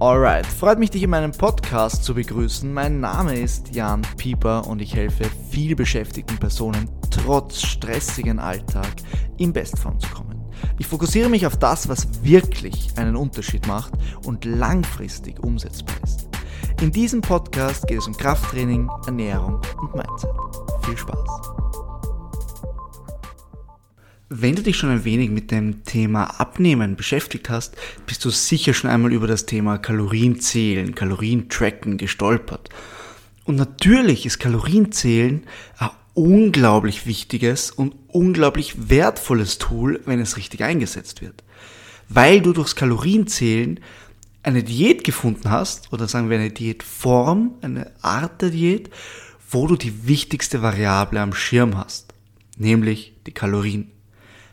Alright, freut mich, dich in meinem Podcast zu begrüßen. Mein Name ist Jan Pieper und ich helfe viel beschäftigten Personen trotz stressigen Alltag in Bestform zu kommen. Ich fokussiere mich auf das, was wirklich einen Unterschied macht und langfristig umsetzbar ist. In diesem Podcast geht es um Krafttraining, Ernährung und Mindset. Viel Spaß! Wenn du dich schon ein wenig mit dem Thema Abnehmen beschäftigt hast, bist du sicher schon einmal über das Thema Kalorienzählen, Kalorientracken gestolpert. Und natürlich ist Kalorienzählen ein unglaublich wichtiges und unglaublich wertvolles Tool, wenn es richtig eingesetzt wird. Weil du durchs Kalorienzählen eine Diät gefunden hast, oder sagen wir eine Diätform, eine Art der Diät, wo du die wichtigste Variable am Schirm hast, nämlich die Kalorien.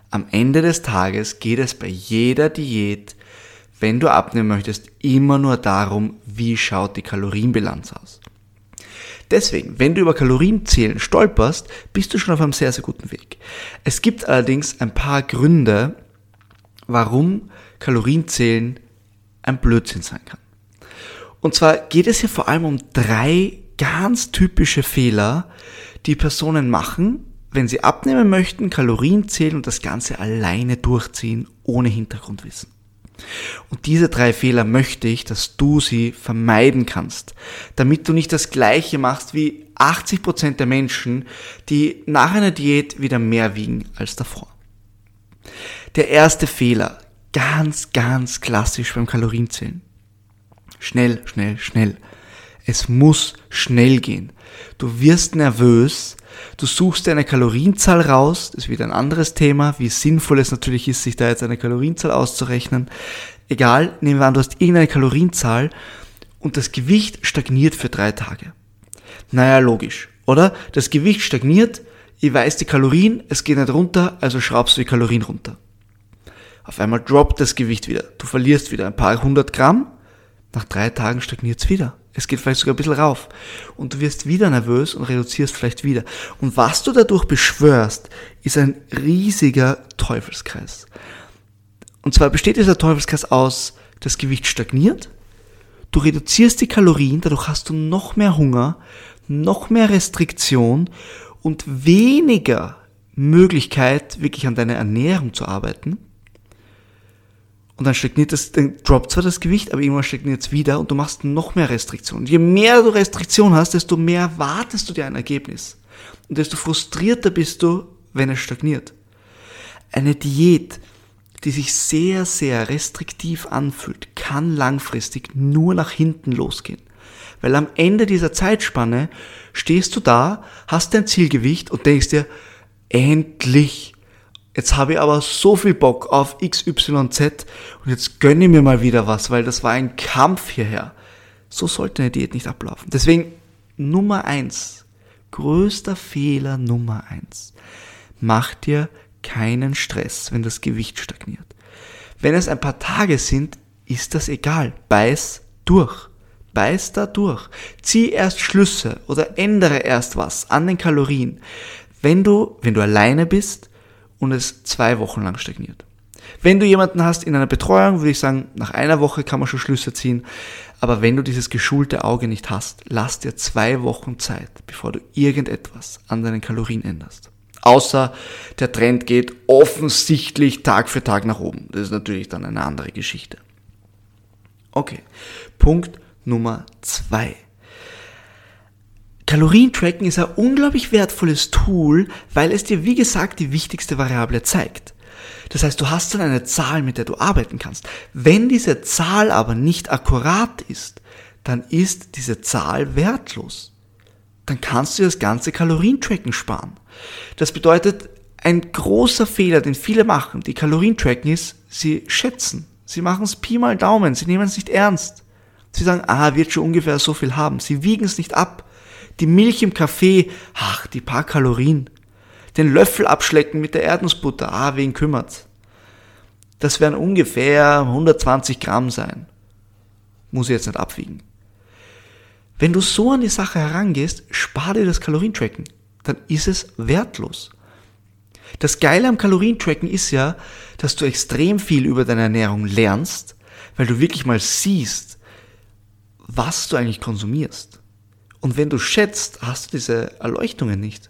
Am Ende des Tages geht es bei jeder Diät, wenn du abnehmen möchtest, immer nur darum, wie schaut die Kalorienbilanz aus. Deswegen, wenn du über Kalorienzählen stolperst, bist du schon auf einem sehr, sehr guten Weg. Es gibt allerdings ein paar Gründe, warum Kalorienzählen ein Blödsinn sein kann. Und zwar geht es hier vor allem um drei ganz typische Fehler, die Personen machen, wenn Sie abnehmen möchten, Kalorien zählen und das Ganze alleine durchziehen, ohne Hintergrundwissen. Und diese drei Fehler möchte ich, dass du sie vermeiden kannst, damit du nicht das gleiche machst wie 80 Prozent der Menschen, die nach einer Diät wieder mehr wiegen als davor. Der erste Fehler, ganz, ganz klassisch beim Kalorienzählen. Schnell, schnell, schnell. Es muss schnell gehen. Du wirst nervös, du suchst dir eine Kalorienzahl raus, das ist wieder ein anderes Thema, wie sinnvoll es natürlich ist, sich da jetzt eine Kalorienzahl auszurechnen. Egal, nehmen wir an, du hast irgendeine Kalorienzahl und das Gewicht stagniert für drei Tage. Naja, logisch, oder? Das Gewicht stagniert, ich weiß die Kalorien, es geht nicht runter, also schraubst du die Kalorien runter. Auf einmal droppt das Gewicht wieder. Du verlierst wieder ein paar hundert Gramm, nach drei Tagen stagniert es wieder. Es geht vielleicht sogar ein bisschen rauf. Und du wirst wieder nervös und reduzierst vielleicht wieder. Und was du dadurch beschwörst, ist ein riesiger Teufelskreis. Und zwar besteht dieser Teufelskreis aus, das Gewicht stagniert, du reduzierst die Kalorien, dadurch hast du noch mehr Hunger, noch mehr Restriktion und weniger Möglichkeit, wirklich an deiner Ernährung zu arbeiten. Und dann stagniert das, dann droppt zwar das Gewicht, aber irgendwann stagniert es wieder und du machst noch mehr Restriktionen. Je mehr du Restriktion hast, desto mehr wartest du dir ein Ergebnis. Und desto frustrierter bist du, wenn es stagniert. Eine Diät, die sich sehr, sehr restriktiv anfühlt, kann langfristig nur nach hinten losgehen. Weil am Ende dieser Zeitspanne stehst du da, hast dein Zielgewicht und denkst dir, endlich, Jetzt habe ich aber so viel Bock auf XYZ und jetzt gönne ich mir mal wieder was, weil das war ein Kampf hierher. So sollte eine Diät nicht ablaufen. Deswegen Nummer eins, größter Fehler Nummer eins. Mach dir keinen Stress, wenn das Gewicht stagniert. Wenn es ein paar Tage sind, ist das egal. Beiß durch. Beiß da durch. Zieh erst Schlüsse oder ändere erst was an den Kalorien. Wenn du, wenn du alleine bist, und es zwei Wochen lang stagniert. Wenn du jemanden hast in einer Betreuung, würde ich sagen, nach einer Woche kann man schon Schlüsse ziehen. Aber wenn du dieses geschulte Auge nicht hast, lass dir zwei Wochen Zeit, bevor du irgendetwas an deinen Kalorien änderst. Außer der Trend geht offensichtlich Tag für Tag nach oben. Das ist natürlich dann eine andere Geschichte. Okay, Punkt Nummer zwei. Kalorientracken ist ein unglaublich wertvolles Tool, weil es dir, wie gesagt, die wichtigste Variable zeigt. Das heißt, du hast dann eine Zahl, mit der du arbeiten kannst. Wenn diese Zahl aber nicht akkurat ist, dann ist diese Zahl wertlos. Dann kannst du das ganze Kalorientracken sparen. Das bedeutet, ein großer Fehler, den viele machen, die Kalorientracken ist, sie schätzen. Sie machen es Pi mal Daumen, sie nehmen es nicht ernst. Sie sagen, ah, wird schon ungefähr so viel haben. Sie wiegen es nicht ab. Die Milch im Kaffee, ach, die paar Kalorien. Den Löffel abschlecken mit der Erdnussbutter, ah, wen kümmert's? Das werden ungefähr 120 Gramm sein. Muss ich jetzt nicht abwiegen. Wenn du so an die Sache herangehst, spar dir das Kalorientracken. Dann ist es wertlos. Das Geile am Kalorientracken ist ja, dass du extrem viel über deine Ernährung lernst, weil du wirklich mal siehst, was du eigentlich konsumierst. Und wenn du schätzt, hast du diese Erleuchtungen nicht.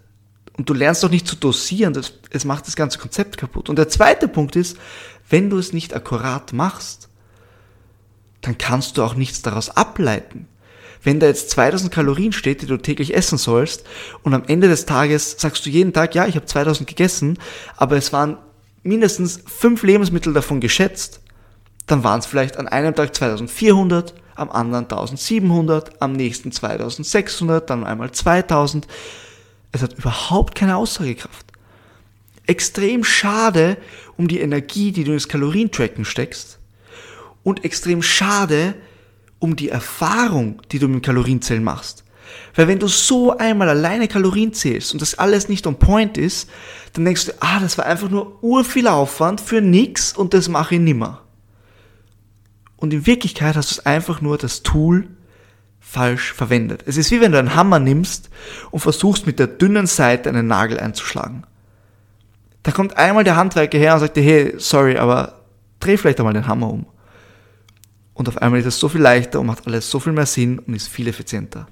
Und du lernst doch nicht zu dosieren, das, es macht das ganze Konzept kaputt. Und der zweite Punkt ist, wenn du es nicht akkurat machst, dann kannst du auch nichts daraus ableiten. Wenn da jetzt 2000 Kalorien steht, die du täglich essen sollst, und am Ende des Tages sagst du jeden Tag, ja, ich habe 2000 gegessen, aber es waren mindestens fünf Lebensmittel davon geschätzt, dann waren es vielleicht an einem Tag 2400, am anderen 1700, am nächsten 2600, dann einmal 2000. Es hat überhaupt keine Aussagekraft. Extrem schade um die Energie, die du ins Kalorientracken steckst und extrem schade um die Erfahrung, die du mit Kalorienzählen machst. Weil wenn du so einmal alleine Kalorien zählst und das alles nicht on point ist, dann denkst du, ah, das war einfach nur urviel Aufwand für nix und das mache ich nimmer. Und in Wirklichkeit hast du einfach nur das Tool falsch verwendet. Es ist wie wenn du einen Hammer nimmst und versuchst mit der dünnen Seite einen Nagel einzuschlagen. Da kommt einmal der Handwerker her und sagt dir, hey, sorry, aber dreh vielleicht einmal den Hammer um. Und auf einmal ist es so viel leichter und macht alles so viel mehr Sinn und ist viel effizienter.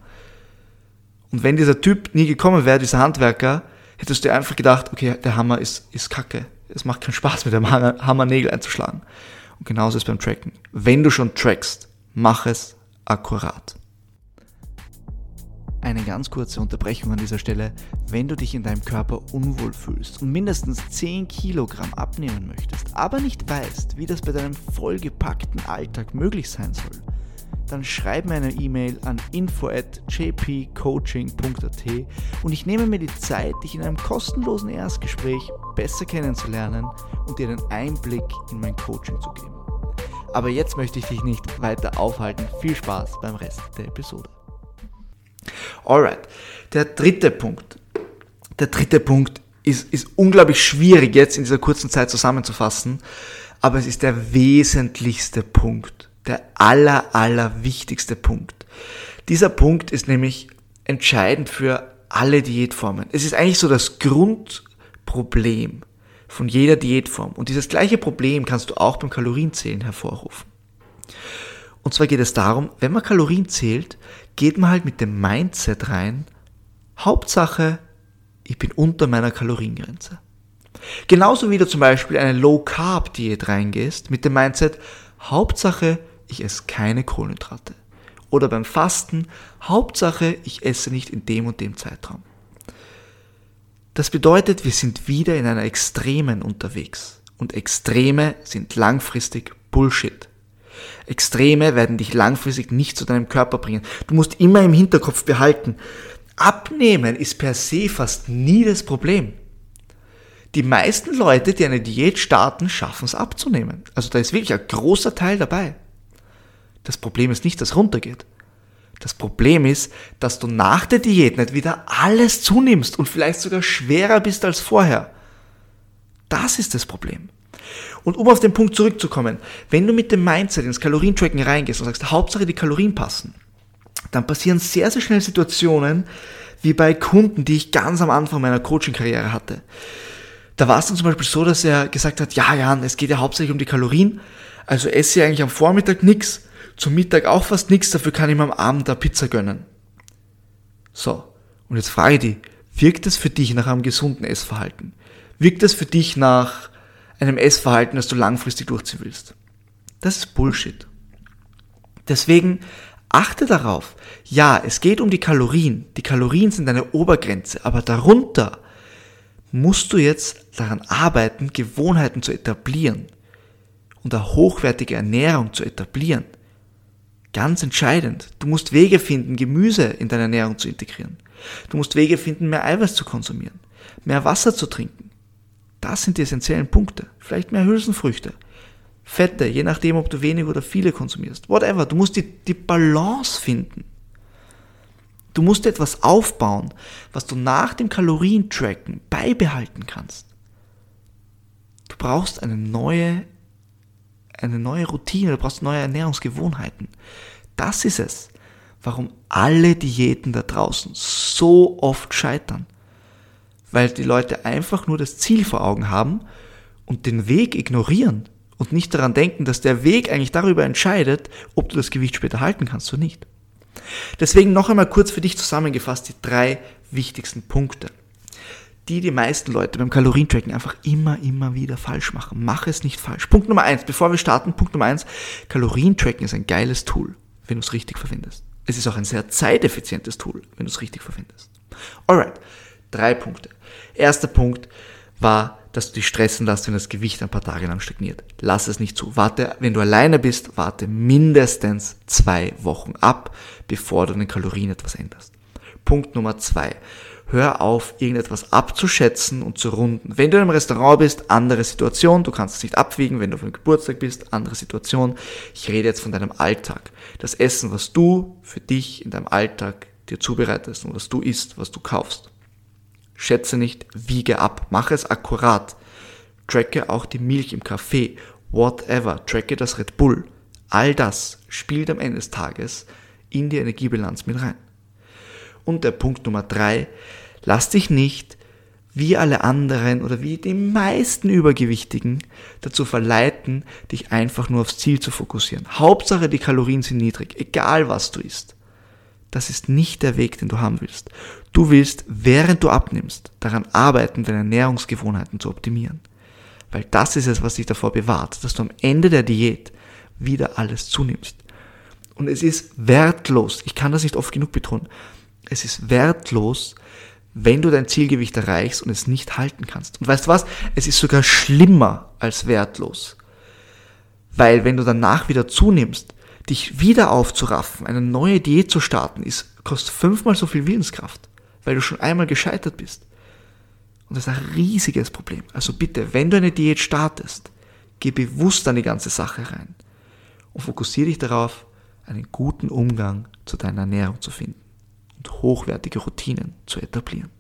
Und wenn dieser Typ nie gekommen wäre, dieser Handwerker, hättest du einfach gedacht, okay, der Hammer ist, ist kacke. Es macht keinen Spaß, mit dem Hammer Nägel einzuschlagen. Und genauso ist beim Tracken. Wenn du schon trackst, mach es akkurat. Eine ganz kurze Unterbrechung an dieser Stelle. Wenn du dich in deinem Körper unwohl fühlst und mindestens 10 Kilogramm abnehmen möchtest, aber nicht weißt, wie das bei deinem vollgepackten Alltag möglich sein soll, dann schreib mir eine E-Mail an info at jpcoaching.at und ich nehme mir die Zeit, dich in einem kostenlosen Erstgespräch besser kennenzulernen und dir einen Einblick in mein Coaching zu geben. Aber jetzt möchte ich dich nicht weiter aufhalten. Viel Spaß beim Rest der Episode. Alright, der dritte Punkt. Der dritte Punkt ist, ist unglaublich schwierig jetzt in dieser kurzen Zeit zusammenzufassen, aber es ist der wesentlichste Punkt der aller, aller wichtigste Punkt. Dieser Punkt ist nämlich entscheidend für alle Diätformen. Es ist eigentlich so das Grundproblem von jeder Diätform. Und dieses gleiche Problem kannst du auch beim Kalorienzählen hervorrufen. Und zwar geht es darum, wenn man Kalorien zählt, geht man halt mit dem Mindset rein, Hauptsache, ich bin unter meiner Kaloriengrenze. Genauso wie du zum Beispiel eine Low-Carb-Diät reingehst, mit dem Mindset, Hauptsache, ich esse keine Kohlenhydrate. Oder beim Fasten, Hauptsache, ich esse nicht in dem und dem Zeitraum. Das bedeutet, wir sind wieder in einer Extremen unterwegs. Und Extreme sind langfristig Bullshit. Extreme werden dich langfristig nicht zu deinem Körper bringen. Du musst immer im Hinterkopf behalten, Abnehmen ist per se fast nie das Problem. Die meisten Leute, die eine Diät starten, schaffen es abzunehmen. Also da ist wirklich ein großer Teil dabei. Das Problem ist nicht, dass runtergeht. Das Problem ist, dass du nach der Diät nicht wieder alles zunimmst und vielleicht sogar schwerer bist als vorher. Das ist das Problem. Und um auf den Punkt zurückzukommen, wenn du mit dem Mindset ins Kalorientracken reingehst und sagst, Hauptsache die Kalorien passen, dann passieren sehr, sehr schnell Situationen, wie bei Kunden, die ich ganz am Anfang meiner Coaching-Karriere hatte. Da war es dann zum Beispiel so, dass er gesagt hat, ja, Jan, es geht ja hauptsächlich um die Kalorien, also esse ich eigentlich am Vormittag nichts zum Mittag auch fast nichts, dafür kann ich mir am Abend eine Pizza gönnen. So, und jetzt frage ich dich, wirkt das für dich nach einem gesunden Essverhalten? Wirkt das für dich nach einem Essverhalten, das du langfristig durchziehen willst? Das ist Bullshit. Deswegen achte darauf. Ja, es geht um die Kalorien. Die Kalorien sind eine Obergrenze, aber darunter musst du jetzt daran arbeiten, Gewohnheiten zu etablieren und eine hochwertige Ernährung zu etablieren. Ganz entscheidend. Du musst Wege finden, Gemüse in deine Ernährung zu integrieren. Du musst Wege finden, mehr Eiweiß zu konsumieren, mehr Wasser zu trinken. Das sind die essentiellen Punkte. Vielleicht mehr Hülsenfrüchte. Fette, je nachdem, ob du wenig oder viele konsumierst. Whatever. Du musst die, die Balance finden. Du musst etwas aufbauen, was du nach dem Kalorientracken beibehalten kannst. Du brauchst eine neue eine neue Routine, du brauchst neue Ernährungsgewohnheiten. Das ist es, warum alle Diäten da draußen so oft scheitern. Weil die Leute einfach nur das Ziel vor Augen haben und den Weg ignorieren und nicht daran denken, dass der Weg eigentlich darüber entscheidet, ob du das Gewicht später halten kannst oder nicht. Deswegen noch einmal kurz für dich zusammengefasst die drei wichtigsten Punkte, die die meisten Leute beim Kalorientracken einfach immer, immer wieder falsch machen. Mach es nicht falsch. Punkt Nummer eins, bevor wir starten, Punkt Nummer eins, Kalorientracken ist ein geiles Tool, wenn du es richtig verwendest. Es ist auch ein sehr zeiteffizientes Tool, wenn du es richtig verwendest. Alright, drei Punkte. Erster Punkt war, dass du dich stressen lässt, wenn das Gewicht ein paar Tage lang stagniert. Lass es nicht zu. Warte, wenn du alleine bist, warte mindestens zwei Wochen ab, bevor du den Kalorien etwas änderst. Punkt Nummer zwei. Hör auf, irgendetwas abzuschätzen und zu runden. Wenn du in einem Restaurant bist, andere Situation, du kannst es nicht abwiegen, wenn du auf einem Geburtstag bist, andere Situation. Ich rede jetzt von deinem Alltag. Das Essen, was du für dich in deinem Alltag dir zubereitest und was du isst, was du kaufst. Schätze nicht, wiege ab, mache es akkurat. Tracke auch die Milch im Kaffee, whatever, tracke das Red Bull. All das spielt am Ende des Tages in die Energiebilanz mit rein. Und der Punkt Nummer drei, lass dich nicht wie alle anderen oder wie die meisten Übergewichtigen dazu verleiten, dich einfach nur aufs Ziel zu fokussieren. Hauptsache die Kalorien sind niedrig, egal was du isst. Das ist nicht der Weg, den du haben willst. Du willst, während du abnimmst, daran arbeiten, deine Ernährungsgewohnheiten zu optimieren. Weil das ist es, was dich davor bewahrt, dass du am Ende der Diät wieder alles zunimmst. Und es ist wertlos, ich kann das nicht oft genug betonen, es ist wertlos, wenn du dein Zielgewicht erreichst und es nicht halten kannst. Und weißt du was? Es ist sogar schlimmer als wertlos. Weil wenn du danach wieder zunimmst, dich wieder aufzuraffen, eine neue Diät zu starten, ist, kostet fünfmal so viel Willenskraft, weil du schon einmal gescheitert bist. Und das ist ein riesiges Problem. Also bitte, wenn du eine Diät startest, geh bewusst an die ganze Sache rein und fokussiere dich darauf, einen guten Umgang zu deiner Ernährung zu finden hochwertige Routinen zu etablieren.